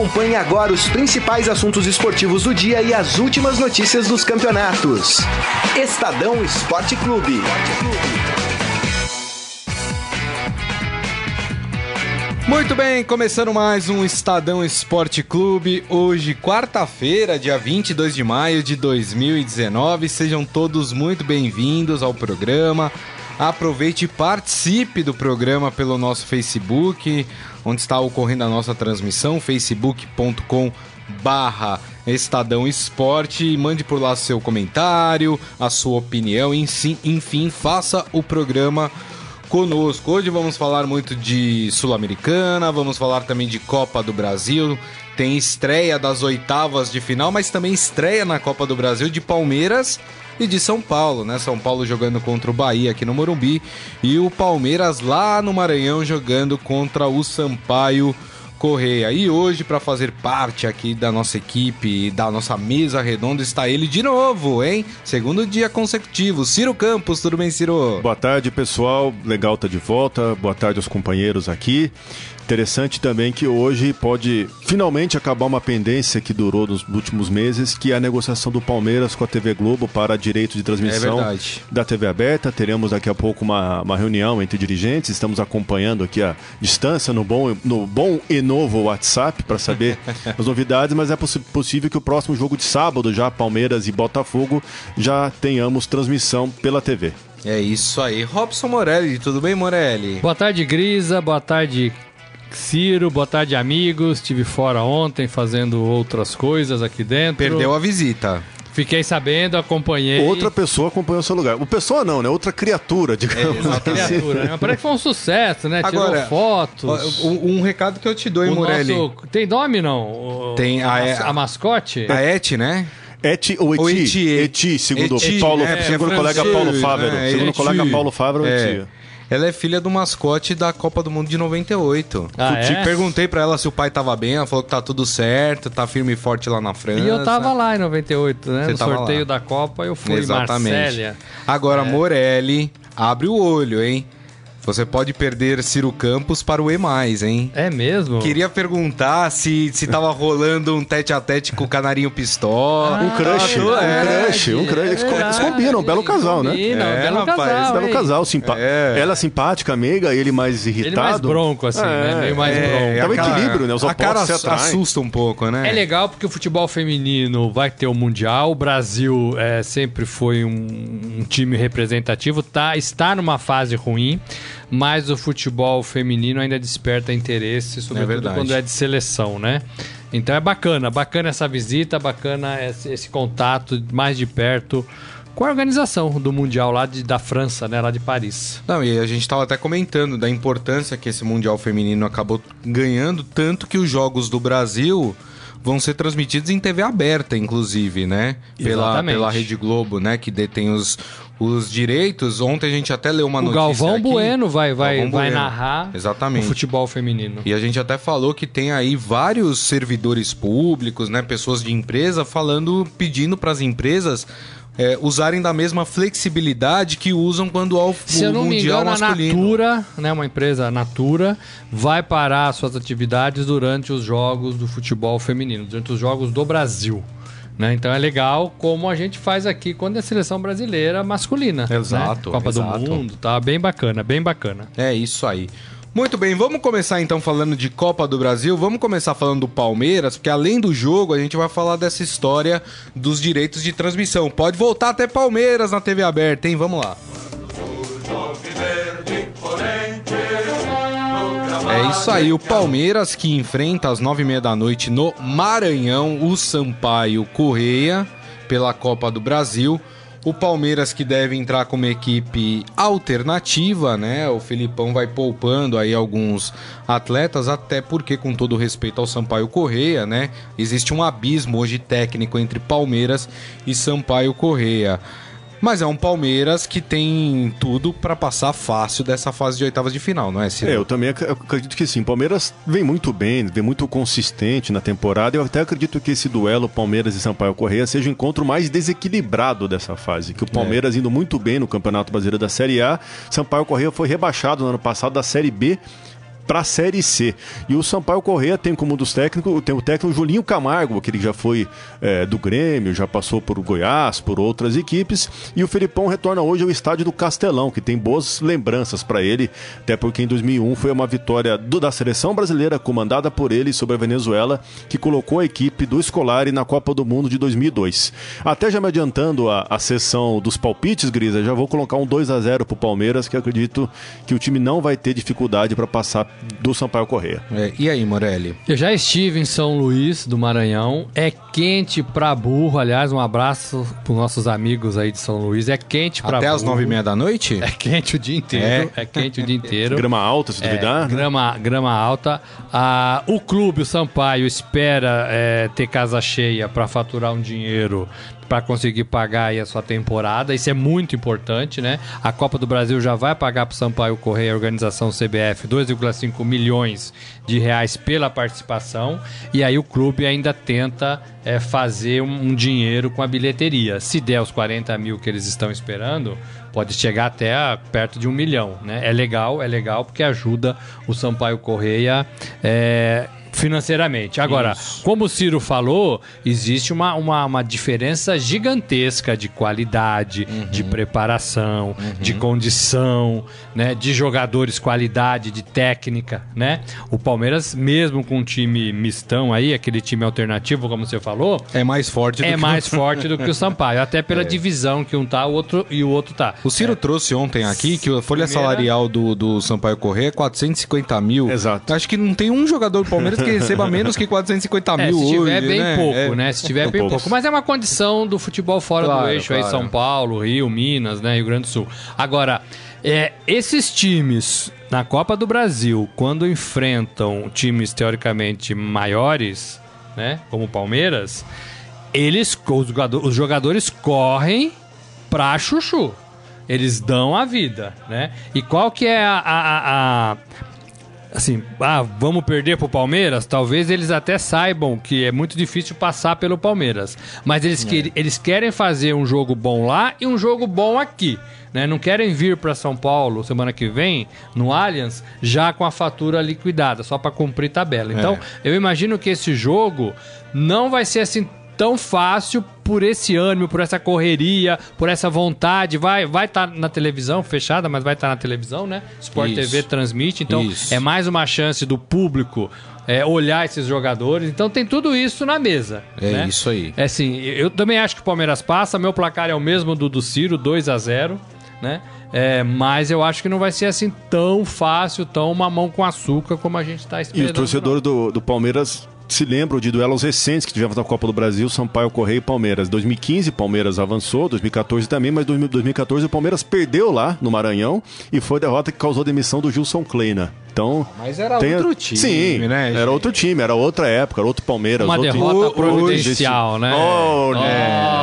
Acompanhe agora os principais assuntos esportivos do dia e as últimas notícias dos campeonatos. Estadão Esporte Clube. Muito bem, começando mais um Estadão Esporte Clube. Hoje, quarta-feira, dia 22 de maio de 2019. Sejam todos muito bem-vindos ao programa. Aproveite e participe do programa pelo nosso Facebook, onde está ocorrendo a nossa transmissão, facebook.com barra Estadão Esporte mande por lá seu comentário, a sua opinião, enfim, faça o programa conosco. Hoje vamos falar muito de Sul-Americana, vamos falar também de Copa do Brasil. Tem estreia das oitavas de final, mas também estreia na Copa do Brasil de Palmeiras e de São Paulo, né? São Paulo jogando contra o Bahia aqui no Morumbi e o Palmeiras lá no Maranhão jogando contra o Sampaio Correia. E hoje, para fazer parte aqui da nossa equipe, da nossa mesa redonda, está ele de novo, hein? Segundo dia consecutivo, Ciro Campos. Tudo bem, Ciro? Boa tarde, pessoal. Legal tá de volta. Boa tarde aos companheiros aqui. Interessante também que hoje pode finalmente acabar uma pendência que durou nos últimos meses, que é a negociação do Palmeiras com a TV Globo para direito de transmissão é da TV aberta. Teremos daqui a pouco uma, uma reunião entre dirigentes, estamos acompanhando aqui a distância no bom, no bom e novo WhatsApp para saber as novidades, mas é poss possível que o próximo jogo de sábado, já Palmeiras e Botafogo, já tenhamos transmissão pela TV. É isso aí. Robson Morelli, tudo bem, Morelli? Boa tarde, Grisa. Boa tarde, Ciro, boa tarde, amigos. Estive fora ontem fazendo outras coisas aqui dentro. Perdeu a visita. Fiquei sabendo, acompanhei. Outra pessoa acompanhou o seu lugar. O pessoa não, né? Outra criatura, digamos. É, outra criatura, né? Parece que foi um sucesso, né? Agora, Tirou fotos. Um, um, recado que eu te dou, hein, Morelli? Nosso... Tem nome, não? Tem a, a, a mascote? A Et, né? Eti ou Eti? Ou eti. eti, segundo eti, Paulo, é, segundo o colega Paulo Fávero. É, segundo o colega Paulo Fávero, é. Eti. Ela é filha do mascote da Copa do Mundo de 98. Ah, é? Perguntei pra ela se o pai tava bem, ela falou que tá tudo certo, tá firme e forte lá na França. E eu tava lá em 98, né? Você no sorteio lá. da Copa eu fui Exatamente. Marsella. Agora, é. Morelli, abre o olho, hein? Você pode perder Ciro Campos para o E+, hein? É mesmo? Queria perguntar se, se tava rolando um tete a tete com o Canarinho Pistola. Ah, um crush, um é, crush, um crush. Eles, eles combinam, belo casal, né? Combinam, é, belo rapaz, casal. Belo casal, simpa é. ela simpática, amiga, ele mais irritado. Ele mais bronco, assim, né? É, Meio mais é, bronco. É um equilíbrio, né? Os a cara assusta um pouco, né? É legal porque o futebol feminino vai ter o Mundial. O Brasil é, sempre foi um, um time representativo, tá, está numa fase ruim mas o futebol feminino ainda desperta interesse, sobretudo é quando é de seleção, né? Então é bacana, bacana essa visita, bacana esse, esse contato mais de perto com a organização do Mundial lá de, da França, né, lá de Paris. Não, e a gente estava até comentando da importância que esse Mundial feminino acabou ganhando, tanto que os jogos do Brasil vão ser transmitidos em TV aberta, inclusive, né? Pela, pela Rede Globo, né? Que detém os, os direitos. Ontem a gente até leu uma o notícia. Galvão aqui. Bueno vai, vai, Galvão vai bueno. narrar Exatamente. o futebol feminino. E a gente até falou que tem aí vários servidores públicos, né? Pessoas de empresa falando, pedindo para as empresas é, usarem da mesma flexibilidade que usam quando há o, Se eu não Mundial me engano, masculino. A Natura, né, uma empresa Natura, vai parar suas atividades durante os jogos do futebol feminino, durante os jogos do Brasil. Né? Então é legal como a gente faz aqui quando é seleção brasileira masculina. Exato. Né? Copa exato. do Mundo, tá bem bacana, bem bacana. É isso aí. Muito bem, vamos começar então falando de Copa do Brasil. Vamos começar falando do Palmeiras, porque além do jogo, a gente vai falar dessa história dos direitos de transmissão. Pode voltar até Palmeiras na TV aberta, hein? Vamos lá. É isso aí, o Palmeiras que enfrenta às nove e meia da noite no Maranhão o Sampaio Correia pela Copa do Brasil. O Palmeiras que deve entrar como equipe alternativa, né? O Filipão vai poupando aí alguns atletas, até porque, com todo respeito ao Sampaio Correia, né? Existe um abismo hoje técnico entre Palmeiras e Sampaio Correia. Mas é um Palmeiras que tem tudo para passar fácil dessa fase de oitavas de final, não é, Ciro? É, eu também acredito que sim. Palmeiras vem muito bem, vem muito consistente na temporada. Eu até acredito que esse duelo Palmeiras e Sampaio Correia seja o encontro mais desequilibrado dessa fase. Que o Palmeiras é. indo muito bem no Campeonato Brasileiro da Série A. Sampaio Correia foi rebaixado no ano passado da Série B para a Série C. E o Sampaio Correia tem como um dos técnicos, tem o técnico Julinho Camargo, que ele já foi é, do Grêmio, já passou por Goiás, por outras equipes. E o Felipão retorna hoje ao estádio do Castelão, que tem boas lembranças para ele, até porque em 2001 foi uma vitória do, da seleção brasileira comandada por ele sobre a Venezuela, que colocou a equipe do Scolari na Copa do Mundo de 2002. Até já me adiantando a, a sessão dos palpites, Grisa, já vou colocar um 2 a 0 pro Palmeiras, que acredito que o time não vai ter dificuldade para passar do Sampaio Correia. É, e aí, Morelli? Eu já estive em São Luís do Maranhão. É quente pra burro. Aliás, um abraço pros nossos amigos aí de São Luís. É quente pra Até burro. às nove e meia da noite? É quente o dia inteiro. É, quente o dia inteiro. Grama alta, se É, duvidar. né? grama, grama alta. Ah, o clube, o Sampaio, espera é, ter casa cheia para faturar um dinheiro para conseguir pagar aí a sua temporada. Isso é muito importante, né? A Copa do Brasil já vai pagar para o Sampaio Correia, organização CBF, 2,5 milhões de reais pela participação. E aí o clube ainda tenta é, fazer um, um dinheiro com a bilheteria. Se der os 40 mil que eles estão esperando, pode chegar até perto de um milhão, né? É legal, é legal porque ajuda o Sampaio Correia é, financeiramente. Agora, como o Ciro falou, existe uma, uma, uma diferença gigantesca de qualidade, de preparação, de condição, né? De jogadores, qualidade, de técnica, né? O Palmeiras, mesmo com um time mistão aí, aquele time alternativo, como você falou, É mais forte do é que mais forte do que o Sampaio, até pela divisão que um tá, o outro e o outro tá. O Ciro trouxe ontem aqui que a folha Primeira- salarial do, do Sampaio Corrêa é 450 mil. Exato. Acho que não tem um jogador do Palmeiras que receba menos que 450 É, mil se tiver hoje, bem né? pouco, É. né? Se tiver bem poucos. pouco. Mas é uma condição do futebol fora do Claro, eixo aí, claro. São Paulo, Rio, Minas, né? Rio Grande do Sul. Agora, é, esses times na Copa do Brasil, quando enfrentam times teoricamente maiores, né? Como o Palmeiras, eles, os jogador- os jogadores correm pra chuchu. Eles dão a vida, né? E qual que é a- a- a assim, ah, vamos perder pro Palmeiras? Talvez eles até saibam que é muito difícil passar pelo Palmeiras. Mas eles, que- eles querem fazer um jogo bom lá e um jogo bom aqui. Né? Não querem vir para São Paulo semana que vem, no Allianz, já com a fatura liquidada, só para cumprir tabela. Então, eu imagino que esse jogo não vai ser assim tão fácil por esse ânimo, por essa correria, por essa vontade. Vai vai estar na televisão, fechada, mas vai estar na televisão, né? Sport Isso. TV transmite, então Isso. é mais uma chance do público é, olhar esses jogadores. Então tem tudo isso na mesa. É né? isso aí. É assim, eu também acho que o Palmeiras passa. Meu placar é o mesmo do do Ciro, 2 a 0 né? É, mas eu acho que não vai ser assim tão fácil, tão mamão com açúcar como a gente está E esperando. os torcedores do, do Palmeiras se lembram de duelos recentes que tivemos na Copa do Brasil, Sampaio Correia e Palmeiras. 2015, Palmeiras avançou, 2014 também, mas 2000 2014 o Palmeiras perdeu lá no Maranhão e foi a derrota que causou a demissão do Gilson Kleina. Então, Mas era tem- outro time, Sim, né, era gente? outro time, era outra época, era outro Palmeiras. Uma outro... derrota providencial, né? Olha,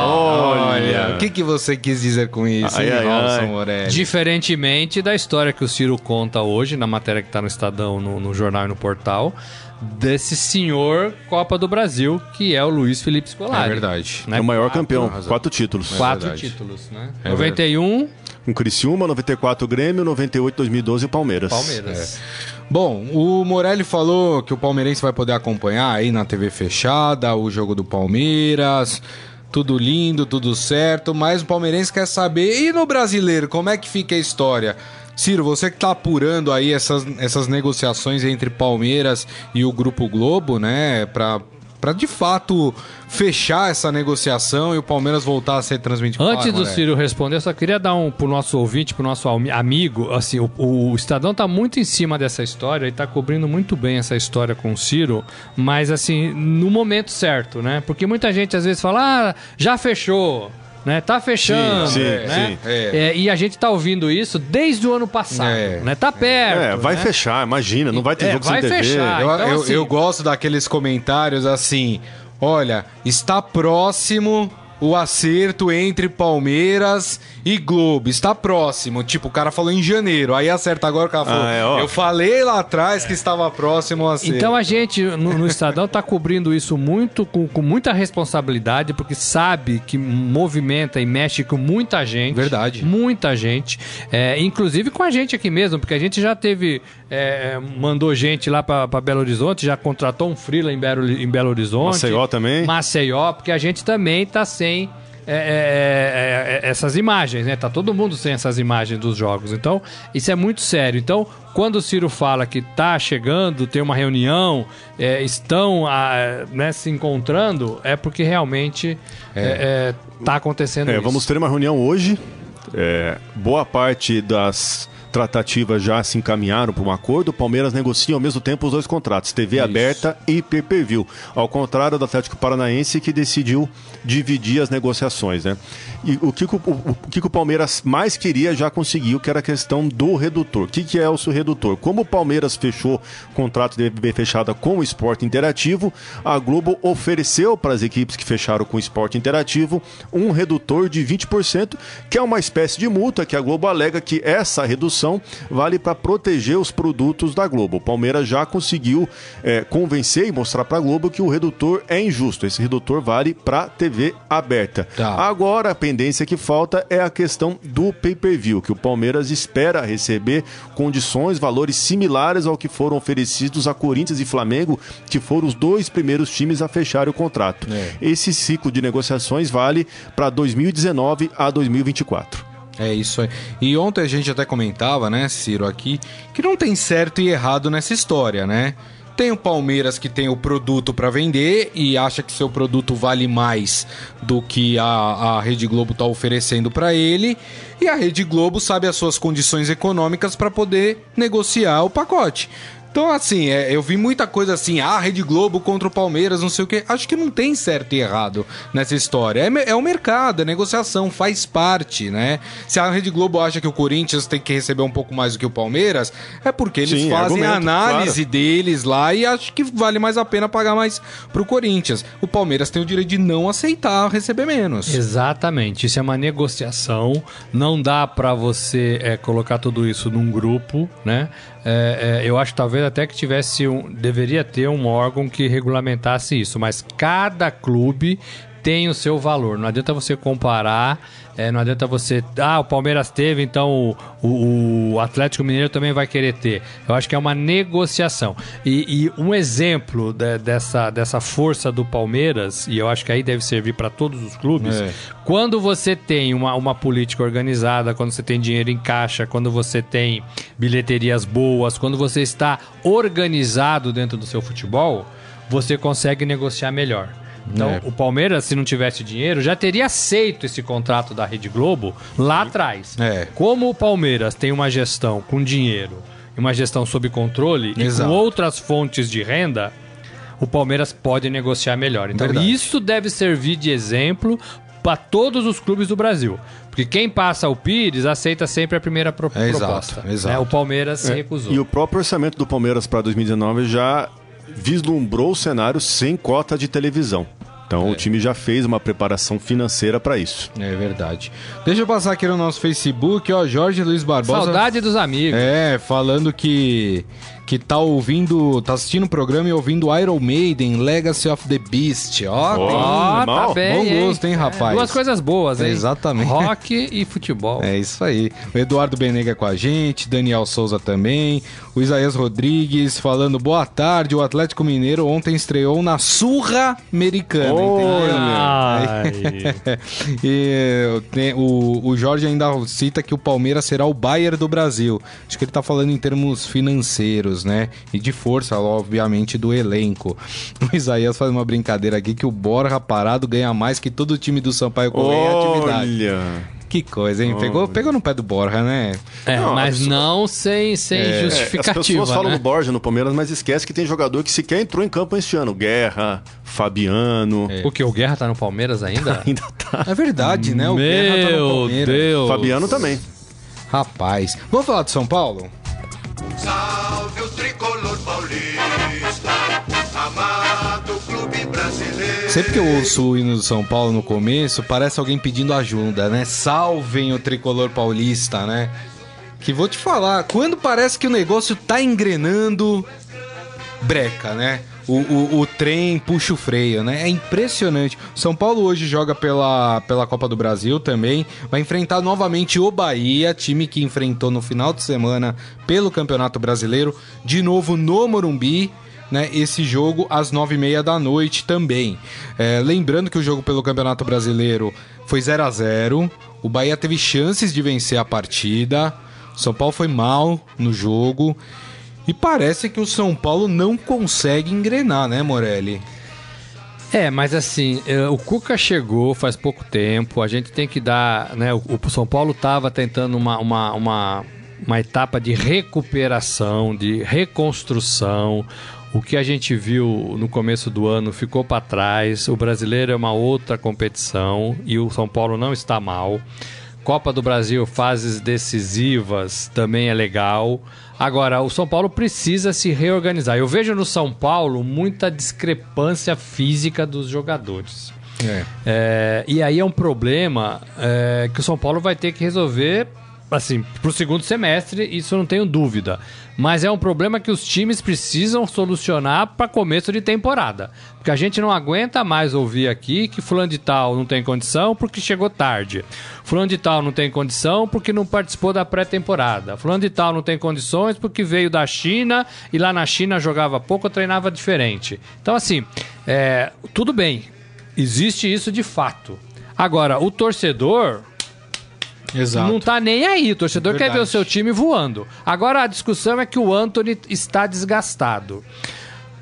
Olha, o que, que você quis dizer com isso, Ai, hein, ai, Robson ai. Morelli? Diferentemente da história que o Ciro conta hoje, na matéria que está no Estadão, no, no jornal e no portal, desse senhor Copa do Brasil, que é o Luiz Felipe Scolari. É verdade. Né? É o maior campeão, razão. quatro títulos. Quatro verdade. títulos, né? É 91, Com Criciúma, 94 Grêmio, 98, 2012 o Palmeiras. Palmeiras. Bom, o Morelli falou que o palmeirense vai poder acompanhar aí na TV fechada o jogo do Palmeiras. Tudo lindo, tudo certo, mas o palmeirense quer saber. E no brasileiro, como é que fica a história? Ciro, você que tá apurando aí essas, essas negociações entre Palmeiras e o Grupo Globo, né? Pra, pra de fato fechar essa negociação e o Palmeiras voltar a ser transmitido. Antes do. Ciro responder, eu só queria dar um pro nosso ouvinte, pro nosso ami- amigo, assim, o, o Estadão tá muito em cima dessa história e tá cobrindo muito bem essa história com o Ciro, mas assim, no momento certo, né? Porque muita gente às vezes fala, ah, já fechou, né? Tá fechando, Sim, sim, né? sim. É. É, e a gente tá ouvindo isso desde o ano passado, É. né? Tá perto. É, vai né? fechar, imagina, não vai ter É, jogo vai sem TV. fechar. Eu, então, eu- assim- eu gosto daqueles comentários assim: olha, está próximo o acerto entre Palmeiras e Globo. Está próximo. Tipo, o cara falou em janeiro. Aí acerta agora o cara falou. Ah, é, eu falei lá atrás que estava próximo o acerto. Então a gente, no, no Estadão, tá cobrindo isso muito, com, com muita responsabilidade, porque sabe que movimenta e mexe com muita gente. Verdade. Muita gente. É, inclusive com a gente aqui mesmo, porque a gente já teve. é, mandou gente lá pra pra Belo Horizonte, já contratou um freela em Belo, em Belo Horizonte. Maceió também? Maceió, porque a gente também tá sem. É, é, é, é, essas imagens, né? Tá todo mundo sem essas imagens dos jogos. Então, isso é muito sério. Então, quando o Ciro fala que tá chegando, tem uma reunião, é, estão ah, né, se encontrando, é porque realmente é, é, tá acontecendo É, isso. vamos ter uma reunião hoje. É, boa parte das tratativas já se encaminharam para um acordo. O Palmeiras negocia ao mesmo tempo os dois contratos, TV aberta e pay-per-view. Ao contrário do Atlético Paranaense que decidiu dividir as negociações, né? E o que, o, o- que o Palmeiras mais queria já conseguiu, que era a questão do redutor. O que, que é o seu redutor? Como o Palmeiras fechou o contrato de TV fechada com o Esporte Interativo, a Globo ofereceu para as equipes que fecharam com o Esporte Interativo um redutor de 20%, que é uma espécie de multa que a Globo alega que essa redução vale para proteger os produtos da Globo. O Palmeiras já conseguiu eh, convencer e mostrar para a Globo que o redutor é injusto. Esse redutor vale para TV aberta. Tá. Agora, a pendência que falta é a questão do pay-per-view, que o Palmeiras espera receber condições, valores similares ao que foram oferecidos a Corinthians e Flamengo, que foram os dois primeiros times a fecharem o contrato. É. Esse ciclo de negociações vale para 2019 a 2024. É isso aí. E ontem a gente até comentava, né, Ciro, aqui, que não tem certo e errado nessa história, né? Tem o Palmeiras que tem o produto para vender e acha que seu produto vale mais do que a, a Rede Globo tá oferecendo para ele. E a Rede Globo sabe as suas condições econômicas para poder negociar o pacote. Então, assim, é, eu vi muita coisa assim, ah, Rede Globo contra o Palmeiras, não sei o quê. Acho que não tem certo e errado nessa história. É, é o mercado, é negociação, faz parte, né? Se a Rede Globo acha que o Corinthians tem que receber um pouco mais do que o Palmeiras, é porque eles Sim, fazem a análise deles lá e acho que vale mais a pena pagar mais pro Corinthians. O Palmeiras tem o direito de não aceitar receber menos. Exatamente, isso é uma negociação. Não dá pra você é, colocar tudo isso num grupo, né? É, é, eu acho talvez até que tivesse um, deveria ter um órgão que regulamentasse isso, mas cada clube tem o seu valor. Não adianta você comparar, é, não adianta você. Ah, o Palmeiras teve, então o, o- o Atlético Mineiro também vai querer ter. Eu acho que é uma negociação. E, e um exemplo de- dessa, dessa força do Palmeiras, e eu acho que aí deve servir para todos os clubes, É. quando você tem uma, uma política organizada, quando você tem dinheiro em caixa, quando você tem bilheterias boas, quando você está organizado dentro do seu futebol, você consegue negociar melhor. Então, É. o Palmeiras, se não tivesse dinheiro, já teria aceito esse contrato da Rede Globo lá atrás. É. Como o Palmeiras tem uma gestão com dinheiro, e uma gestão sob controle Exato. e com outras fontes de renda, o Palmeiras pode negociar melhor. Então, Verdade. isso deve servir de exemplo para todos os clubes do Brasil. Porque quem passa o Pires aceita sempre a primeira pro É, exato, proposta. exato. né? O Palmeiras se recusou. E o próprio orçamento do Palmeiras para 2019 já vislumbrou o cenário sem cota de televisão. Então o time já fez uma preparação financeira para isso. É verdade. Deixa eu passar aqui no nosso Facebook, ó, Jorge Luiz Barbosa. Saudade dos amigos. É, falando que que tá ouvindo, tá assistindo o programa e ouvindo Iron Maiden, Legacy of the Beast. Ó, tem- Ó, tá bem, Bom hein? gosto, hein, rapaz? Duas coisas boas, hein? Exatamente. Rock e futebol. É isso aí. O Eduardo Benega com a gente, Daniel Souza também, o Isaías Rodrigues falando boa tarde. O Atlético Mineiro ontem estreou na surra americana. Ai. e tem- o, o Jorge ainda cita que o Palmeiras será o Bayern do Brasil. Acho que ele tá falando em termos financeiros, né? E de força, obviamente, do elenco. O Isaías faz uma brincadeira aqui que o Borja parado ganha mais que todo o time do Sampaio Correia em atividade. Olha! Que coisa, hein? Pegou, pegou no pé do Borja, né? É, Não, mas a não sem, sem É, as justificativa, pessoas falam né? do Borja no Palmeiras, mas esquece que tem jogador que sequer entrou em campo este ano. Guerra, Fabiano. O que? O Guerra tá no Palmeiras ainda? Ainda tá. É verdade, né? O Guerra tá no Meu Palmeiras. Deus. Fabiano também. Rapaz. Vamos falar de São Paulo? Salve Sempre que eu ouço o hino do São Paulo no começo, parece alguém pedindo ajuda, né? Salvem o tricolor paulista, né? Que vou te falar, quando parece que o negócio tá engrenando, breca, né? O, o, o, trem puxa o freio, né? É impressionante. São Paulo hoje joga pela, pela Copa do Brasil também. Vai enfrentar novamente o Bahia, time que enfrentou no final de semana pelo Campeonato Brasileiro, de novo no Morumbi. Né, esse jogo às nove e meia da noite também. É, lembrando que o jogo pelo Campeonato Brasileiro foi 0 a 0 O Bahia teve chances de vencer a partida. O São Paulo foi mal no jogo. E parece que o São Paulo não consegue engrenar, né, Morelli? É, mas assim, é, o Cuca chegou faz pouco tempo, a gente tem que dar. Né, o São Paulo estava tentando uma, uma, uma, uma etapa de recuperação, de reconstrução. O que a gente viu no começo do ano ficou para trás. O brasileiro é uma outra competição e o São Paulo não está mal. Copa do Brasil, fases decisivas, também é legal. Agora, o São Paulo precisa se reorganizar. Eu vejo no São Paulo muita discrepância física dos jogadores. É. É, e aí é um problema é, que o São Paulo vai ter que resolver assim, para o segundo semestre, isso eu não tenho dúvida. Mas é um problema que os times precisam solucionar para começo de temporada. Porque a gente não aguenta mais ouvir aqui que fulano de tal não tem condição porque chegou tarde. Fulano de tal não tem condição porque não participou da pré-temporada. Fulano de tal não tem condições porque veio da China e lá na China jogava pouco, treinava diferente. Então, assim, é, tudo bem. Existe isso de fato. Agora, o torcedor Exato. Não tá nem aí. O torcedor Verdade. quer ver o seu time voando. Agora a discussão é que o Anthony está desgastado.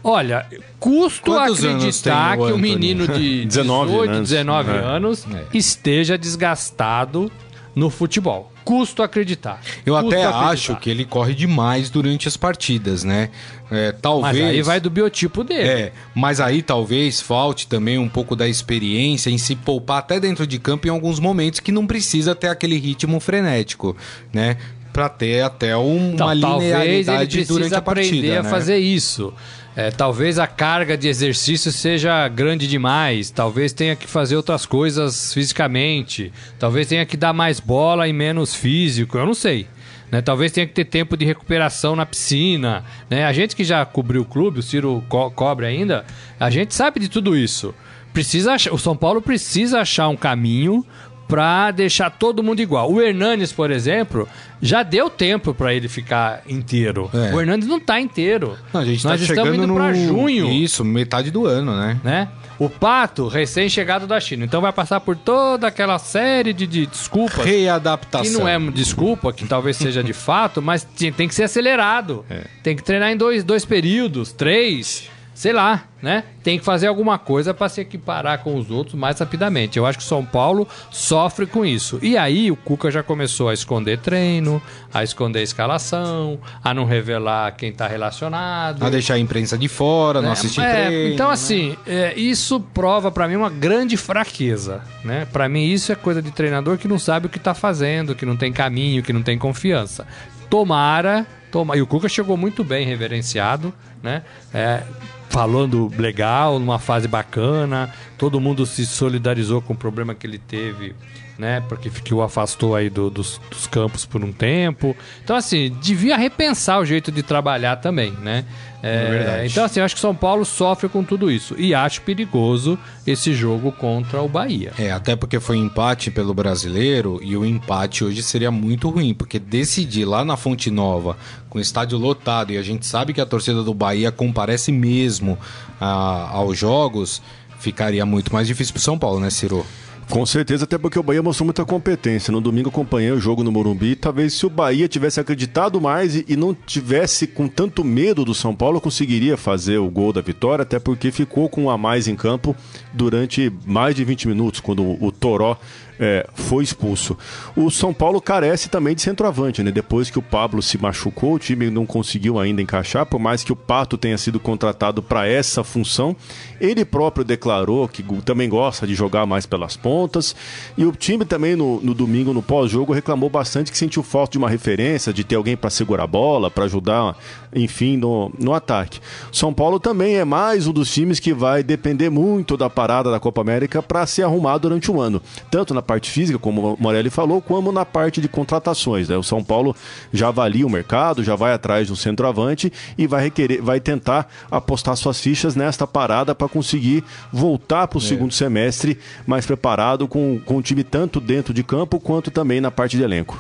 Olha, custo Quantos acreditar que o, menino de 19 18, anos, 19 é. anos é. esteja desgastado no futebol custo acreditar. Eu custo até acreditar. acho que ele corre demais durante as partidas, né? É, talvez. Mas aí vai do biotipo dele. É, mas aí talvez falte também um pouco da experiência em se poupar até dentro de campo em alguns momentos que não precisa ter aquele ritmo frenético, né? Para ter até um, então, uma linearidade durante a partida. aprender né? a fazer isso. É, talvez a carga de exercício seja grande demais, talvez tenha que fazer outras coisas fisicamente, talvez tenha que dar mais bola e menos físico, eu não sei. Né? Talvez tenha que ter tempo de recuperação na piscina. Né? A gente que já cobriu o clube, o Ciro co cobre ainda, a gente sabe de tudo isso. Precisa achar, o São Paulo precisa achar um caminho para deixar todo mundo igual. O Hernanes, por exemplo, já deu tempo para ele ficar inteiro. É. O Hernandes não tá inteiro. Não, a gente Nós tá estamos indo no... para junho. Isso, metade do ano, né? né? O Pato, recém-chegado da China. Então vai passar por toda aquela série de, de desculpas. Readaptação. Que não é desculpa, que talvez seja de fato, mas tem que ser acelerado. É. Tem que treinar em dois, dois períodos, três sei lá, né? Tem que fazer alguma coisa para se equiparar com os outros mais rapidamente. Eu acho que o São Paulo sofre com isso. E aí o Cuca já começou a esconder treino, a esconder escalação, a não revelar quem está relacionado, a deixar a imprensa de fora, não é, assistir é, treino. Então né? assim, é, isso prova para mim uma grande fraqueza, né? Para mim isso é coisa de treinador que não sabe o que está fazendo, que não tem caminho, que não tem confiança. Tomara Toma, e o Cuca chegou muito bem reverenciado, né? É, falando legal, numa fase bacana, todo mundo se solidarizou com o problema que ele teve, né? Porque que o afastou aí do, dos, dos, campos por um tempo. Então, assim, devia repensar o jeito de trabalhar também, né? É, é então, assim, acho que São Paulo sofre com tudo isso. E acho perigoso esse jogo contra o Bahia. É, até porque foi empate pelo brasileiro e o empate hoje seria muito ruim, porque decidir lá na Fonte Nova, com o estádio lotado, e a gente sabe que a torcida do Bahia comparece mesmo a, ah, aos jogos, ficaria muito mais difícil pro São Paulo, né, Ciro? Com certeza, até porque o Bahia mostrou muita competência. No domingo acompanhei o jogo no Morumbi. Talvez se o Bahia tivesse acreditado mais e, e não tivesse com tanto medo do São Paulo, conseguiria fazer o gol da vitória, até porque ficou com um a mais em campo durante mais de 20 minutos, quando o, o Toró é, foi expulso. O São Paulo carece também de centroavante, né? Depois que o Pablo se machucou, o time não conseguiu ainda encaixar, por mais que o Pato tenha sido contratado para essa função. Ele próprio declarou que também gosta de jogar mais pelas pontas. E o time também no, no domingo, no pós-jogo, reclamou bastante que sentiu falta de uma referência, de ter alguém para segurar a bola, para ajudar, enfim, no, no ataque. São Paulo também é mais um dos times que vai depender muito da parada da Copa América para se arrumar durante o ano. Tanto na parte física, como o Morelli falou, como na parte de contratações. Né? O São Paulo já avalia o mercado, já vai atrás do centroavante e vai requerer, vai tentar apostar suas fichas nesta parada para conseguir voltar para o é. segundo semestre mais preparado com, com o time tanto dentro de campo quanto também na parte de elenco.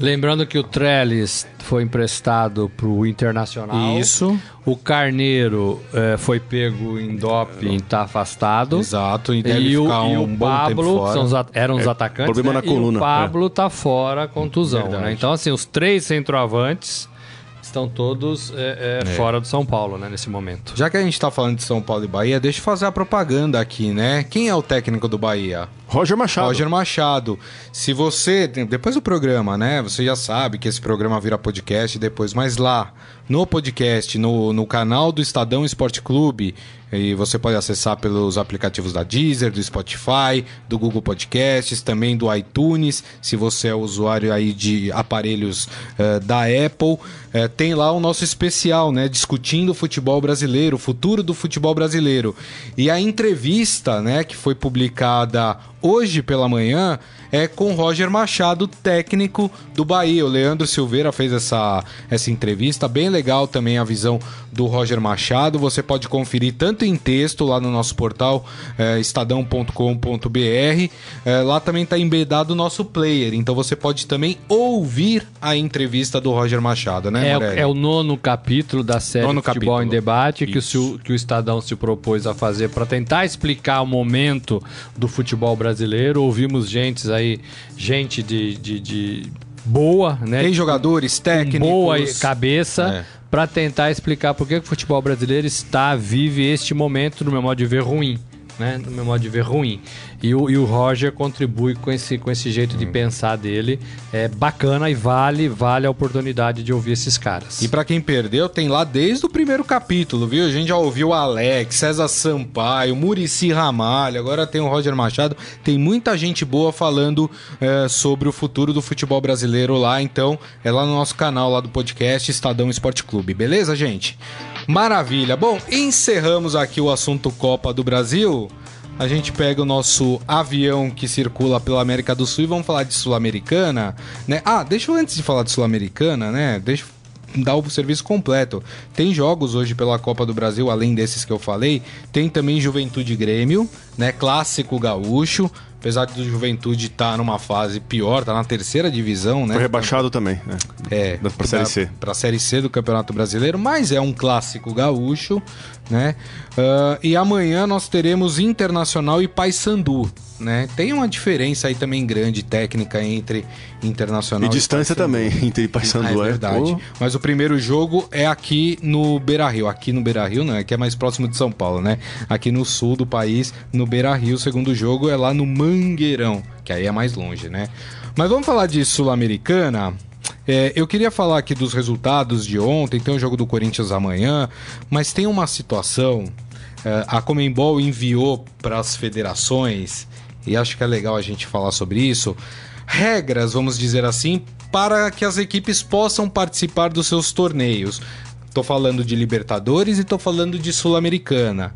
Lembrando que o Trellis foi emprestado para o Internacional. Isso. O Carneiro é, foi pego em doping, está afastado. Exato. E, e o, um e o Pablo, os, eram os é, atacantes, problema né? na coluna. E o Pablo está fora, contusão. Né? Então, assim, os três centroavantes estão todos é, é, é. fora do São Paulo, né, nesse momento. Já que a gente está falando de São Paulo e Bahia, deixa eu fazer a propaganda aqui, né? Quem é o técnico do Bahia? Roger Machado. Roger Machado. Se você. Depois do programa, né? Você já sabe que esse programa vira podcast depois, mas lá, no podcast, no, no canal do Estadão Esporte Clube, e você pode acessar pelos aplicativos da Deezer, do Spotify, do Google Podcasts, também do iTunes, se você é usuário aí de aparelhos uh, da Apple. Uh, tem lá o nosso especial, né? Discutindo o futebol brasileiro, o futuro do futebol brasileiro. E a entrevista, né, que foi publicada hoje pela manhã é com Roger Machado, técnico do Bahia. O Leandro Silveira fez essa, essa entrevista, bem legal também a visão do Roger Machado. Você pode conferir tanto em texto lá no nosso portal é, estadão.com.br. É, lá também está embedado o nosso player, então você pode também ouvir a entrevista do Roger Machado, né, É, é o nono capítulo da série nono Futebol capítulo. em Debate que o, que o Estadão se propôs a fazer para tentar explicar o momento do futebol brasileiro. Ouvimos gente aí, gente de, de, de boa, né? Tem jogadores técnicos. Boa cabeça. É para tentar explicar por que o futebol brasileiro está vive este momento, no meu modo de ver, ruim. Né? No meu modo de ver, ruim. E o, e o Roger contribui com esse, com esse jeito de hum. pensar dele. É bacana e vale, vale a oportunidade de ouvir esses caras. E para quem perdeu, tem lá desde o primeiro capítulo, viu? A gente já ouviu Alex, César Sampaio, Murici Ramalho, agora tem o Roger Machado. Tem muita gente boa falando é, sobre o futuro do futebol brasileiro lá. Então, é lá no nosso canal lá do podcast Estadão Esporte Clube. Beleza, gente? Maravilha. Bom, encerramos aqui o assunto Copa do Brasil a gente pega o nosso avião que circula pela América do Sul e vamos falar de Sul-Americana, né? Ah, deixa eu antes de falar de Sul-Americana, né? Deixa eu dar o serviço completo. Tem jogos hoje pela Copa do Brasil, além desses que eu falei. Tem também Juventude Grêmio, né? Clássico gaúcho. Apesar do Juventude estar tá numa fase pior, tá na terceira divisão, né? Foi rebaixado também, né? É. Pra Série C. Pra Série C do Campeonato Brasileiro, mas é um clássico gaúcho, né? Uh, e amanhã nós teremos Internacional e Paysandu, né? Tem uma diferença aí também grande técnica entre Internacional e, e distância também entre Paysandu ah, é, é verdade. Oh. Mas o primeiro jogo é aqui no Beira-Rio, aqui no Beira-Rio, não é que é mais próximo de São Paulo, né? Aqui no sul do país, no Beira-Rio, o segundo jogo é lá no Mangueirão, que aí é mais longe, né? Mas vamos falar de Sul-Americana. É, eu queria falar aqui dos resultados de ontem, tem o jogo do Corinthians amanhã, mas tem uma situação. É, a Comembol enviou para as federações, e acho que é legal a gente falar sobre isso, regras, vamos dizer assim, para que as equipes possam participar dos seus torneios. Estou falando de Libertadores e estou falando de Sul-Americana.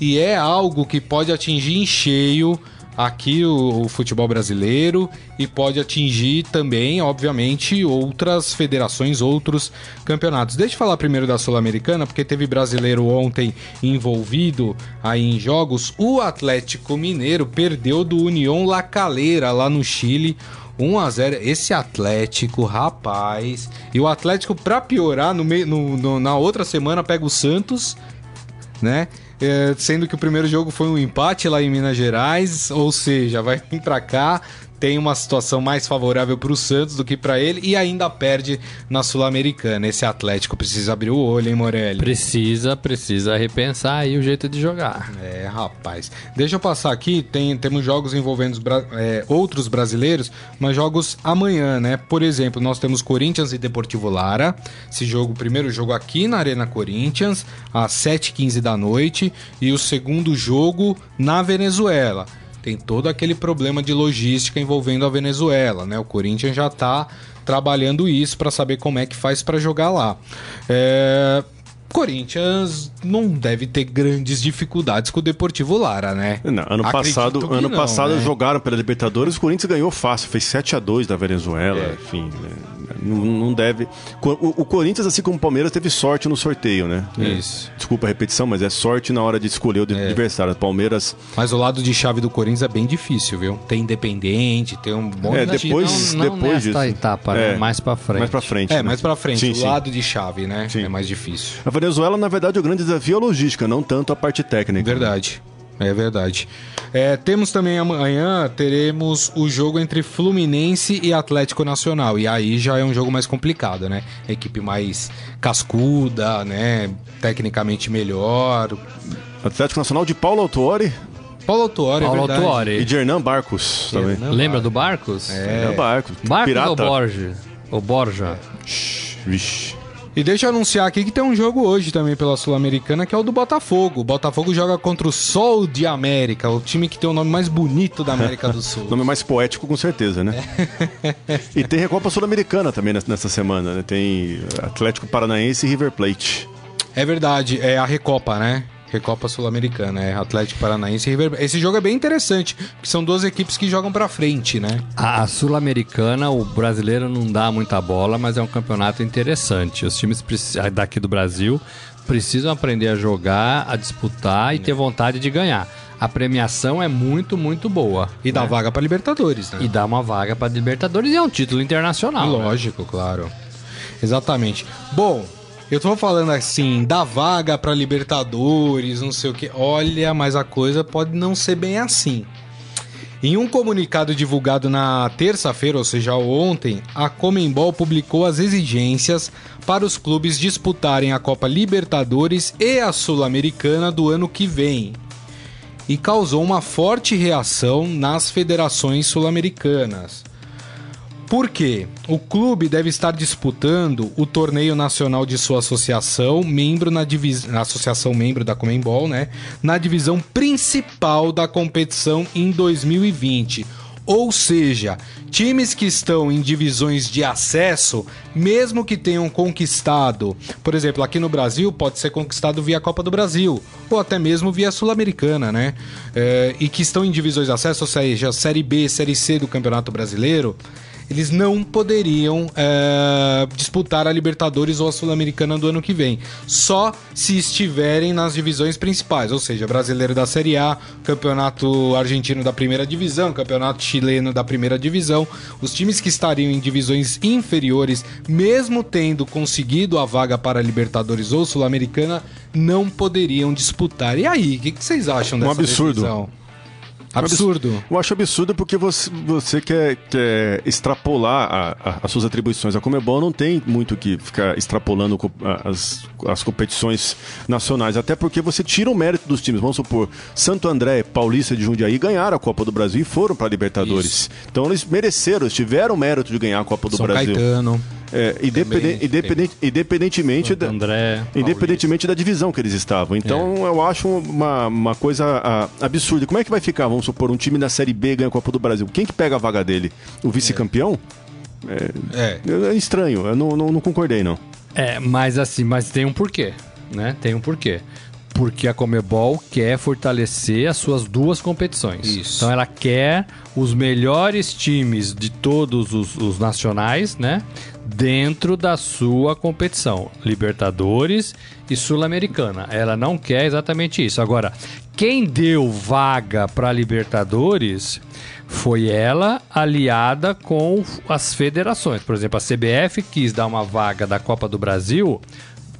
E é algo que pode atingir em cheio aqui o, o, futebol brasileiro e pode atingir também, obviamente, outras federações, outros campeonatos. Deixa eu falar primeiro da Sul-Americana, porque teve brasileiro ontem envolvido aí em jogos. O Atlético Mineiro perdeu do União La Calera lá no Chile. 1 a 0 Esse Atlético, rapaz. E o Atlético, para piorar, no, meio, no, no, na outra semana pega o Santos, né? É, sendo que o primeiro jogo foi um empate lá em Minas Gerais, ou seja, vai vir pra cá, tem uma situação mais favorável para o Santos do que para ele e ainda perde na Sul-Americana. Esse Atlético precisa abrir o olho, hein, Morelli? Precisa, precisa repensar aí o jeito de jogar. É, rapaz. Deixa eu passar aqui, tem, temos jogos envolvendo é, outros brasileiros, mas jogos amanhã, né? Por exemplo, nós temos Corinthians e Deportivo Lara. Esse jogo, o primeiro jogo aqui na Arena Corinthians, às 7h15 da noite, e o segundo jogo na Venezuela. Tem todo aquele problema de logística envolvendo a Venezuela, né? O Corinthians já tá trabalhando isso para saber como é que faz para jogar lá. É, Corinthians não deve ter grandes dificuldades com o Deportivo Lara, né? Não, ano Acredito passado, ano não, passado né? jogaram pela Libertadores, o Corinthians ganhou fácil, fez 7 a 2 da Venezuela, É. enfim, né, não, não deve. O, o Corinthians, assim como o Palmeiras, teve sorte no sorteio, né? Isso. É, desculpa a repetição, mas é sorte na hora de escolher o adversário. O Palmeiras, Mas o lado de chave do Corinthians é bem difícil, viu? Tem Independente, tem um bom. É, depois- não, não depois nesta disso. etapa, né? É. Mais pra frente. mais pra frente. É, né? mais pra frente. Sim, o sim. lado de chave, né? Sim. É mais difícil. A Venezuela, na verdade, o grande desafio é a logística, não tanto a parte técnica. Verdade. É verdade. É, temos também amanhã, teremos o jogo entre Fluminense e Atlético Nacional. E aí já é um jogo mais complicado, né? Equipe mais cascuda, né? Tecnicamente melhor. Atlético Nacional de Paulo Autuori Paulo Autuori, Paulo é verdade. E de Hernan Barcos também. Hernan Lembra do Barcos? Hernan Barcos. Barcos Pirata. ou Borja? O Borja? Shhh, Vixe. E deixa eu anunciar aqui que tem um jogo hoje também pela Sul-Americana, que é o do Botafogo. O Botafogo joga contra o Sol de América, o time que tem o nome mais bonito da América do Sul. Nome mais poético, com certeza, né? e tem Recopa Sul-Americana também nessa- nessa semana, né? Tem Atlético Paranaense e River Plate. É verdade, é a Recopa, né? Recopa Sul-Americana, é Atlético Paranaense e River Esse jogo é bem interessante, porque são duas equipes que jogam pra frente, né? A, Sul-Americana, o brasileiro não dá muita bola, mas é um campeonato interessante. Os times preci- daqui do Brasil precisam aprender a jogar, a disputar e ter vontade de ganhar. A premiação é muito, muito boa. E dá vaga pra Libertadores, né? E dá uma vaga para Libertadores e é um título internacional. né? Lógico, claro. Exatamente. Bom, eu tô falando assim, da vaga pra Libertadores, não sei o que. Olha, mas a coisa pode não ser bem assim. Em um comunicado divulgado na terça-feira, ou seja, ontem, a Comembol publicou as exigências para os clubes disputarem a Copa Libertadores e a Sul-Americana do ano que vem. E causou uma forte reação nas federações sul-americanas. Por quê? O clube deve estar disputando o torneio nacional de sua associação, membro na divisão, associação membro da Comembol, né? Na divisão principal da competição em 2020. Ou seja, times que estão em divisões de acesso, mesmo que tenham conquistado, por exemplo, aqui no Brasil, pode ser conquistado via Copa do Brasil, ou até mesmo via Sul-Americana, né? É, e que estão em divisões de acesso, ou seja, Série B, Série C do Campeonato Brasileiro, eles não poderiam é, disputar a Libertadores ou a Sul-Americana do ano que vem. Só se estiverem nas divisões principais, ou seja, Brasileiro da Série A, Campeonato Argentino da Primeira Divisão, Campeonato Chileno da Primeira Divisão. Os times que estariam em divisões inferiores, mesmo tendo conseguido a vaga para a Libertadores ou Sul-Americana, não poderiam disputar. E aí, o que, que vocês acham dessa absurdo. decisão? Absurdo. Eu acho absurdo porque você, você quer, quer extrapolar a- a- as suas atribuições. A Comebol não tem muito que ficar extrapolando as, as competições nacionais, até porque você tira o mérito dos times. Vamos supor, Santo André, Paulista de Jundiaí ganharam a Copa do Brasil e foram para a Libertadores. Então eles mereceram, eles tiveram o mérito de ganhar a Copa do São Brasil. Caetano. É, independen- independentemente da, André. Independentemente da divisão que eles estavam. Então É. eu acho uma, uma coisa ah, absurda. Como é que vai ficar, vamos supor, um time da Série B ganha a Copa do Brasil? Quem que pega a vaga dele? O vice-campeão? É. É. estranho, eu não, não, não concordei, não. É, mas assim, mas tem um porquê, né? Tem um porquê. Porque a Comebol quer fortalecer as suas duas competições. Isso. Então ela quer os melhores times de todos os, os nacionais, né? Dentro da sua competição. Libertadores e Sul-Americana. Ela não quer exatamente isso. Agora, quem deu vaga para Libertadores foi ela aliada com as federações. Por exemplo, a CBF quis dar uma vaga da Copa do Brasil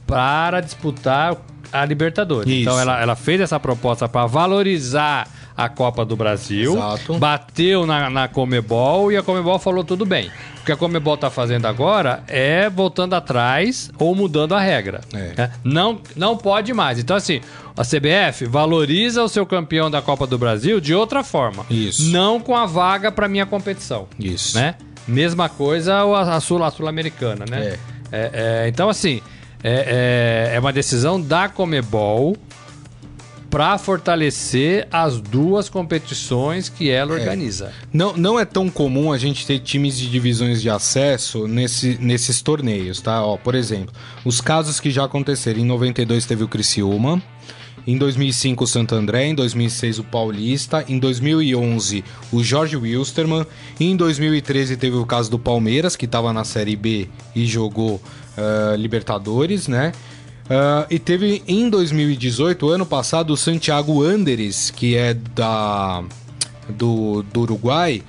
para disputar a Libertadores. Isso. Então ela, ela fez essa proposta para valorizar a Copa do Brasil, Exato. bateu na, na Comebol e a Comebol falou tudo bem. O que a Comebol tá fazendo agora é voltando atrás ou mudando a regra. É. né? Não, não pode mais. Então, assim, a CBF valoriza o seu campeão da Copa do Brasil de outra forma. Isso. Não com a vaga para minha competição. Isso. Né? Mesma coisa a a Sul- Sul-Americana, né? É, é, então, assim, é, é, é uma decisão da Comebol para fortalecer as duas competições que ela organiza. Não, não é tão comum a gente ter times de divisões de acesso nesse, nesses torneios, tá? Ó, por exemplo, os casos que já aconteceram. Em 92 teve o Criciúma, em 2005 o Santo André, em 2006 o Paulista, em 2011 o Jorge Wilstermann, em 2013 teve o caso do Palmeiras, que estava na Série B e jogou ah, Libertadores, né? Ah, e teve em 2018, ano passado, o Santiago Anderes, que é da do, do Uruguai.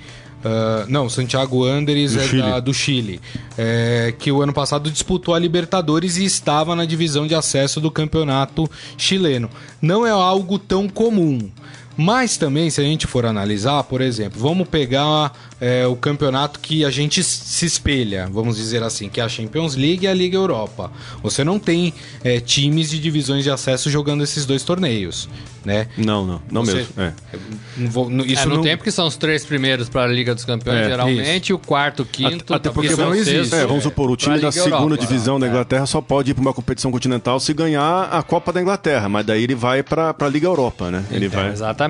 ah, não, Santiago Anderes Do é Chile. da- do Chile. é, que o ano passado disputou a Libertadores e estava na divisão de acesso do campeonato chileno. Não é algo tão comum. Mas também, se a gente for analisar, por exemplo, vamos pegar é, o campeonato que a gente se espelha, vamos dizer assim, que é a Champions League e a Liga Europa. Você não tem é, times de divisões de acesso jogando esses dois torneios, né? Não, não, não Você- mesmo. É. Não vou- não- Isso isso no não tempo que são os três primeiros para a Liga dos Campeões, É, geralmente, e o quarto, o quinto, Até porque talvez não existe. É, vamos supor, o time da segunda Europa. divisão da É. Inglaterra só pode ir para uma competição continental se ganhar a Copa da Inglaterra, mas daí ele vai para a Liga Europa, né? Ele É, vai. Exatamente.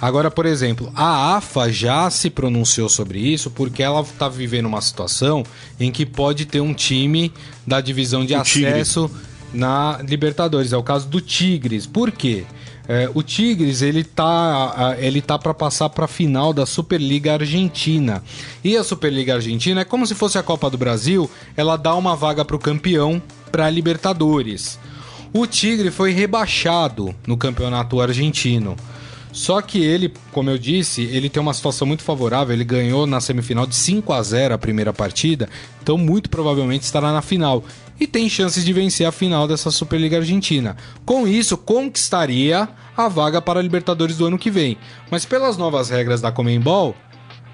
Agora, por exemplo, a AFA já se pronunciou sobre isso porque ela está vivendo uma situação em que pode ter um time da divisão de O Tigre. acesso na Libertadores. É o caso do Tigres. Por quê? É, o Tigres ele tá, ele tá para passar para a final da Superliga Argentina. E a Superliga Argentina é como se fosse a Copa do Brasil, ela dá uma vaga para o campeão para a Libertadores. O Tigre foi rebaixado no campeonato argentino. Só que ele, como eu disse, ele tem uma situação muito favorável. Ele ganhou na semifinal de 5 a 0 a primeira partida, então muito provavelmente estará na final e tem chances de vencer a final dessa Superliga Argentina. Com isso, conquistaria a vaga para a Libertadores do ano que vem. Mas pelas novas regras da Comembol,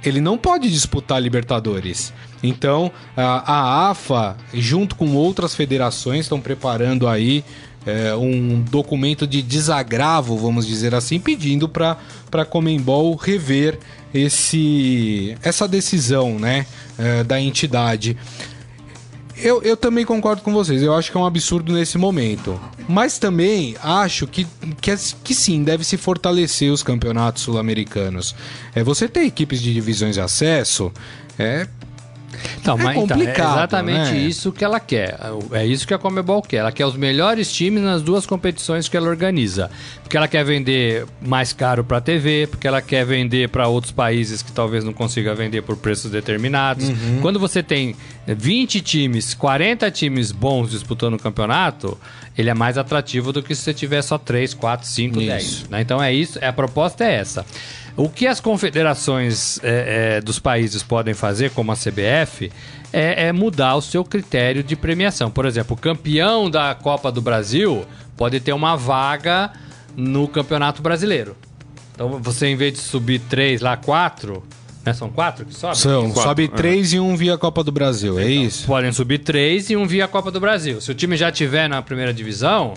ele não pode disputar Libertadores. Então, a AFA, junto com outras federações, estão preparando aí é, um documento de desagravo, vamos dizer assim, pedindo para a Comembol rever esse, essa decisão né, é, da entidade. Eu, eu também concordo com vocês. Eu acho que é um absurdo nesse momento. Mas também acho que, que, que sim, deve se fortalecer os campeonatos sul-americanos. É, você ter equipes de divisões de acesso é, Então, É mas, então, complicado, é exatamente né? isso que ela quer. É isso que a Comebol quer. Ela quer os melhores times nas duas competições que ela organiza. Porque ela quer vender mais caro para TV, porque ela quer vender para outros países que talvez não consiga vender por preços determinados. Uhum. Quando você tem 20 times, 40 times bons disputando o campeonato, ele é mais atrativo do que se você tiver só 3, 4, 5, Isso. 10. né? Então é isso, a proposta é essa. O que as confederações é, é, dos países podem fazer, como a CBF, é, é mudar o seu critério de premiação. Por exemplo, o campeão da Copa do Brasil pode ter uma vaga no Campeonato Brasileiro. Então você, em vez de subir três lá, quatro, né? São quatro que sobem? são, Quatro, sobe é. três e um via Copa do Brasil, é isso? Podem subir três e um via Copa do Brasil. Se o time já tiver na primeira divisão,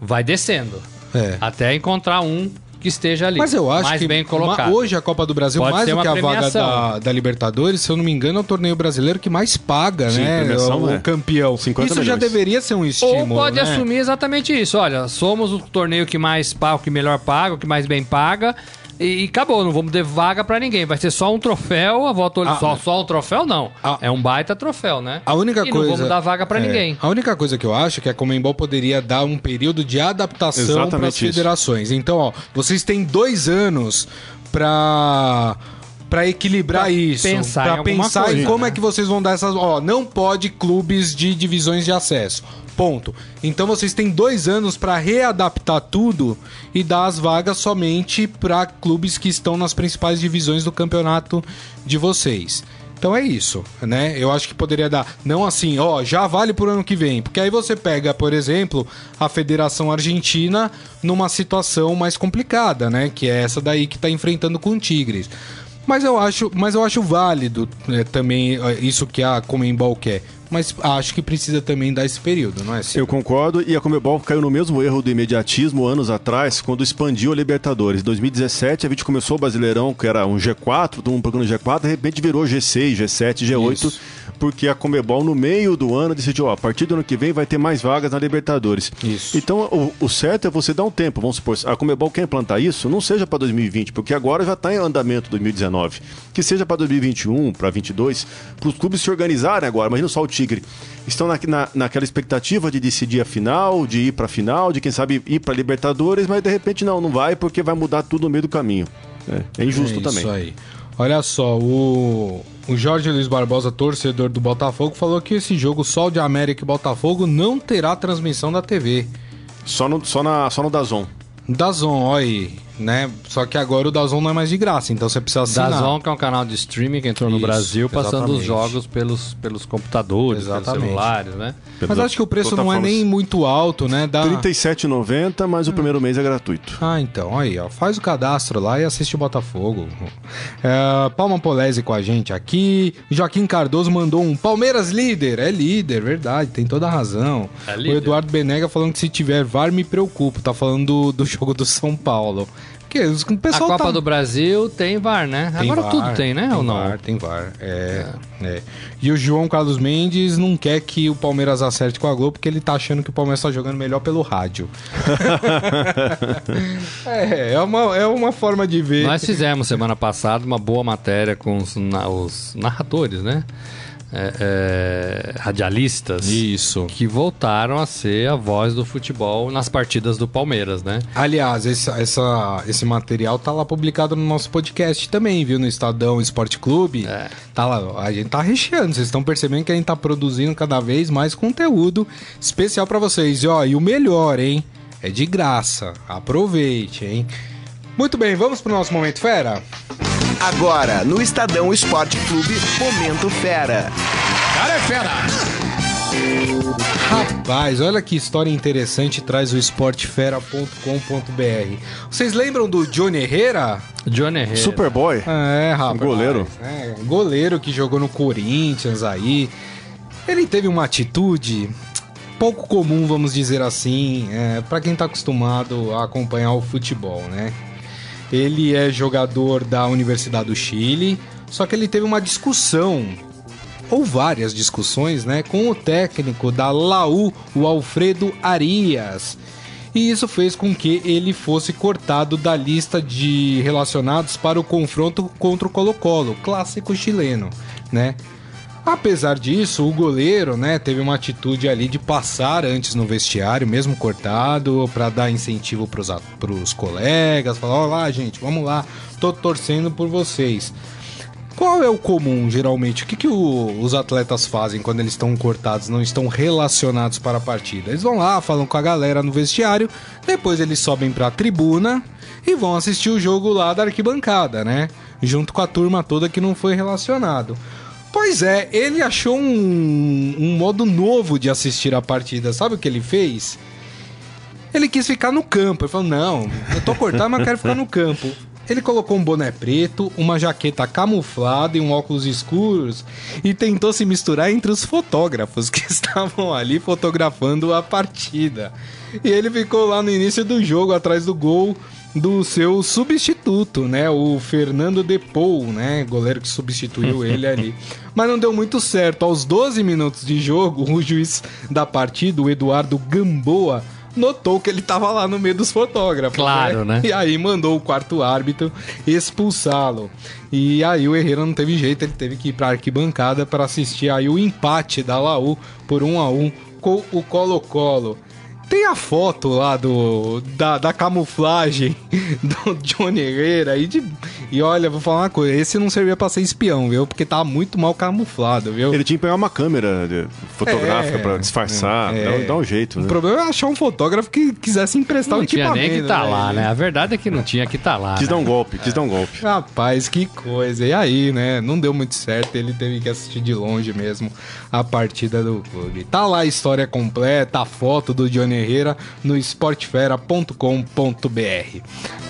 vai descendo. É. Até encontrar um que esteja ali. Mas eu acho mais que bem colocado. hoje a Copa do Brasil, Pode mais do que a vaga da, da Libertadores, se eu não me engano, é o torneio brasileiro que mais paga, Sim, né? premiação, O, é. campeão. 50 Isso já milhões. deveria ser um Ou estímulo. pode né? assumir exatamente isso. Olha, somos o torneio que mais paga, o que melhor paga, o que mais bem paga. E, e acabou, não vamos ter vaga pra ninguém. Vai ser só um troféu, a volta Ah, só, só um troféu, não. Ah. é um baita troféu, né? A única e coisa. não vamos dar vaga pra é, ninguém. A única coisa que eu acho é que a Comembol poderia dar um período de adaptação para as federações. Então, ó, vocês têm dois anos para para equilibrar Pra isso, pensar Pra em pensar em como né? é que vocês vão dar essas, ó, não pode clubes de divisões de acesso. Ponto. Então vocês têm dois anos para readaptar tudo e dar as vagas somente para clubes que estão nas principais divisões do campeonato de vocês. Então é isso, né? Eu acho que poderia dar, não assim, ó, já vale pro ano que vem, porque aí você pega, por exemplo, a Federação Argentina numa situação mais complicada, né? Que é essa daí que tá enfrentando com o Tigres. Mas eu acho, mas eu acho válido né, também isso que a Comembol quer. Mas acho que precisa também dar esse período, não é? Eu concordo, e a Comebol caiu no mesmo erro do imediatismo anos atrás, quando expandiu a Libertadores. Em 2017, a gente começou o Brasileirão, que era um G4, um programa G4, de repente virou G6, G7, G8, Isso. porque a Comebol, no meio do ano, decidiu, ó, a partir do ano que vem vai ter mais vagas na Libertadores. Isso. Então, o, o certo é você dar um tempo. Vamos supor, a Comebol quer implantar isso, não seja para 2020, porque agora já está em andamento 2019. Que seja para 2021, para 2022, para os clubes se organizarem agora. Imagina só o time Tigre estão na, na, naquela expectativa de decidir a final, de ir para a final, de quem sabe ir para Libertadores, mas de repente não, não vai porque vai mudar tudo no meio do caminho. É, é injusto é também. Isso aí. Olha só, o, o Jorge Luiz Barbosa, torcedor do Botafogo, falou que esse jogo Sol de América e Botafogo não terá transmissão da TV. Só no, só na, só no Dazon. Dazon, olha aí né? Só que agora o Dazon não é mais de graça, então você precisa assinar. Dazon, que é um canal de streaming que entrou Isso, no Brasil, passando exatamente. os jogos pelos, pelos computadores, exatamente. pelos celulares, né? Mas acho que o preço não é nem muito alto, né? Dá... R$ 37,90, mas o primeiro mês é gratuito. Ah, então, aí, ó. Faz o cadastro lá e assiste o Botafogo. É, Palma Polese com a gente aqui. Joaquim Cardoso mandou um Palmeiras líder. É líder, verdade, tem toda a razão. É o Eduardo Benega falando que se tiver VAR me preocupo. Tá falando do, do jogo do São Paulo. Porque o pessoal a Copa tá... do Brasil tem VAR, né? Tem Agora VAR, tudo tem, né? Tem ou não? VAR, tem VAR. É, é. é, E o João Carlos Mendes não quer que o Palmeiras acerte com a Globo porque ele tá achando que o Palmeiras tá jogando melhor pelo rádio. é, é uma, é uma forma de ver. Nós fizemos semana passada uma boa matéria com os, os narradores, né? É, é, radialistas Isso. que voltaram a ser a voz do futebol nas partidas do Palmeiras, né? Aliás, esse, essa, esse material tá lá publicado no nosso podcast também, viu? No Estadão Esporte Clube. É. Tá lá, a gente tá recheando. Vocês estão percebendo que a gente tá produzindo cada vez mais conteúdo especial para vocês. E, ó, e o melhor, hein? É de graça. Aproveite, hein? Muito bem, vamos pro nosso Momento Fera? Agora, no Estadão Esporte Clube, Momento Fera. Cara é fera! Rapaz, olha que história interessante traz o esportefera.com.br. Vocês lembram do Johnny Herrera? Johnny Herrera. Superboy. É, rapaz. Goleiro. É, goleiro que jogou no Corinthians aí. Ele teve uma atitude pouco comum, vamos dizer assim, é, para quem tá acostumado a acompanhar o futebol, né? Ele é jogador da Universidade do Chile, só que ele teve uma discussão ou várias discussões, né, com o técnico da Laú, o Alfredo Arias. E isso fez com que ele fosse cortado da lista de relacionados para o confronto contra o Colo-Colo, clássico chileno, né? Apesar disso, o goleiro, né, teve uma atitude ali de passar antes no vestiário, mesmo cortado, para dar incentivo para os colegas, falar: "Ó lá, gente, vamos lá, tô torcendo por vocês". Qual é o comum, geralmente? O que, que o, os atletas fazem quando eles estão cortados, não estão relacionados para a partida? Eles vão lá, falam com a galera no vestiário, depois eles sobem para a tribuna e vão assistir o jogo lá da arquibancada, né? Junto com a turma toda que não foi relacionado. Pois é, ele achou um, um modo novo de assistir a partida. Sabe o que ele fez? Ele quis ficar no campo. Ele falou: Não, eu tô cortado, mas quero ficar no campo. Ele colocou um boné preto, uma jaqueta camuflada e um óculos escuros e tentou se misturar entre os fotógrafos que estavam ali fotografando a partida. E ele ficou lá no início do jogo, atrás do gol, do seu substituto, né? O Fernando Depou, né? Goleiro que substituiu ele ali. Mas não deu muito certo. Aos 12 minutos de jogo, o juiz da partida, o Eduardo Gamboa, notou que ele estava lá no meio dos fotógrafos. Claro, né? né? E aí mandou o quarto árbitro expulsá-lo. E aí o Herrera não teve jeito, ele teve que ir para arquibancada para assistir aí o empate da Laú por um a um com o Colo-Colo. Tem a foto lá do da, da camuflagem do Johnny Herrera e, de, e olha, vou falar uma coisa, esse não servia pra ser espião, viu? Porque tava muito mal camuflado, viu? Ele tinha que pegar uma câmera de- fotográfica É, pra disfarçar, é. dá, dá um jeito, O né? problema é achar um fotógrafo que quisesse emprestar Não o tinha equipamento. nem que tá lá, né? A verdade é que não tinha que tá lá. Quis né? dar um golpe, quis dar um golpe. Rapaz, que coisa. E aí, né? Não deu muito certo. Ele teve que assistir de longe mesmo a partida do clube. Tá lá a história completa, a foto do Johnny Herrera no esportefera.com.br.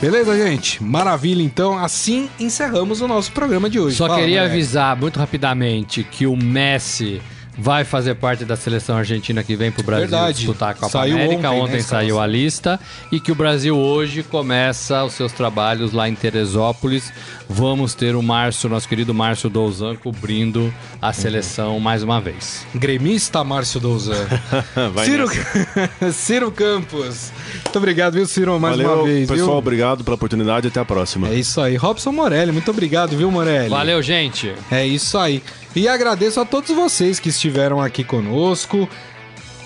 Beleza, gente? Maravilha. Então, assim encerramos o nosso programa de hoje. Só Fala, queria moleque. avisar muito rapidamente que o Messi vai fazer parte da seleção argentina que vem pro Brasil Verdade. disputar a Copa Saiu América. ontem, Ontem, né, saiu a lista e que o Brasil hoje começa os seus trabalhos lá em Teresópolis. Vamos ter o Márcio, nosso querido Márcio Douzan, cobrindo a seleção mais uma vez. Gremista Márcio Douzan. Ciro... Ciro Campos. Muito obrigado, viu, Ciro, mais Valeu, uma vez. pessoal, viu? obrigado pela oportunidade e até a próxima. É isso aí. Robson Morelli, muito obrigado, viu, Morelli? Valeu, gente! É isso aí. E agradeço a todos vocês que estiveram aqui conosco.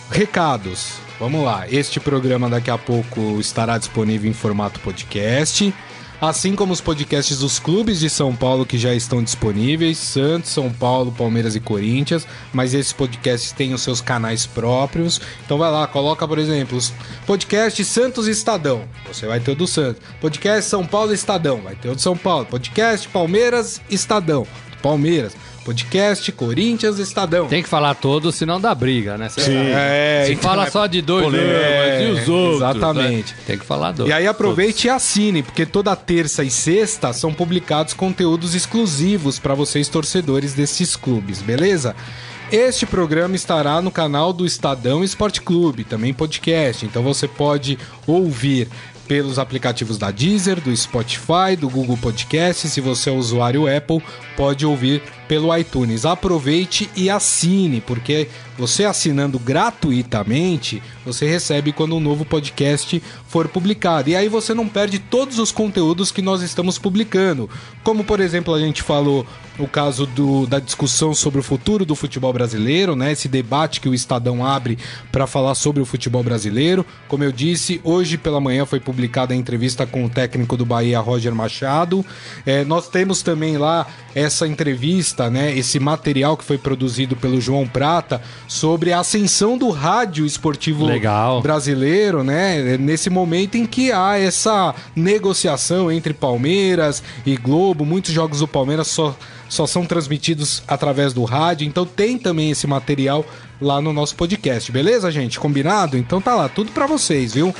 Recados. Vamos lá. Este programa daqui a pouco estará disponível em formato podcast. Assim como os podcasts dos clubes de São Paulo que já estão disponíveis, Santos, São Paulo, Palmeiras e Corinthians, mas esses podcasts têm os seus canais próprios. Então vai lá, coloca, por exemplo, os podcasts Santos Estadão. Você vai ter o do Santos. Podcast São Paulo Estadão, vai ter o do São Paulo. Podcast Palmeiras Estadão. Palmeiras. Podcast Corinthians Estadão. Tem que falar todos, senão dá briga, né? Cê Sim. É, Se então fala é- só de dois, né? mas e os outros? exatamente. né? Tem que falar dois. E aí aproveite e assine, porque toda terça e sexta são publicados conteúdos exclusivos para vocês torcedores desses clubes, beleza? Este programa estará no canal do Estadão Esporte Clube, também podcast. Então você pode ouvir pelos aplicativos da Deezer, do Spotify, do Google Podcast. Se você é usuário Apple, pode ouvir pelo iTunes. Aproveite e assine, porque você assinando gratuitamente, você recebe quando um novo podcast for publicado. E aí você não perde todos os conteúdos que nós estamos publicando. Como, por exemplo, a gente falou o caso do, da discussão sobre o futuro do futebol brasileiro, né? Esse debate que o Estadão abre para falar sobre o futebol brasileiro. Como eu disse, hoje pela manhã foi publicada a entrevista com o técnico do Bahia, Roger Machado. É, nós temos também lá essa entrevista, né? Esse material que foi produzido pelo João Prata sobre a ascensão do rádio esportivo Legal. brasileiro, né? Nesse momento em que há essa negociação entre Palmeiras e Globo, muitos jogos do Palmeiras só, só são transmitidos através do rádio, então tem também esse material lá no nosso podcast, beleza, gente? Combinado? Então tá lá, tudo pra vocês, viu?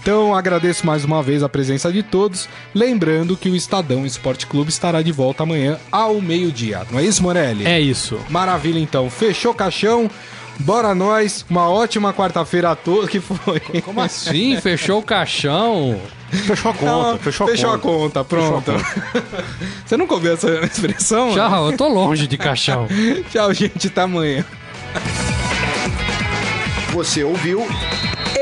Então agradeço mais uma vez a presença de todos, lembrando que o Estadão Esporte Clube estará de volta amanhã ao meio-dia. Não é isso, Morelli? É isso. Maravilha, então. Fechou o caixão. Bora nós. Uma ótima quarta-feira a todos. que foi? Como assim? Fechou o caixão? Fechou a conta, Não, fechou a fechou conta. a conta, pronto. Você nunca ouviu essa expressão? Tchau, eu tô longe de caixão. Tchau, gente. Até amanhã. Você ouviu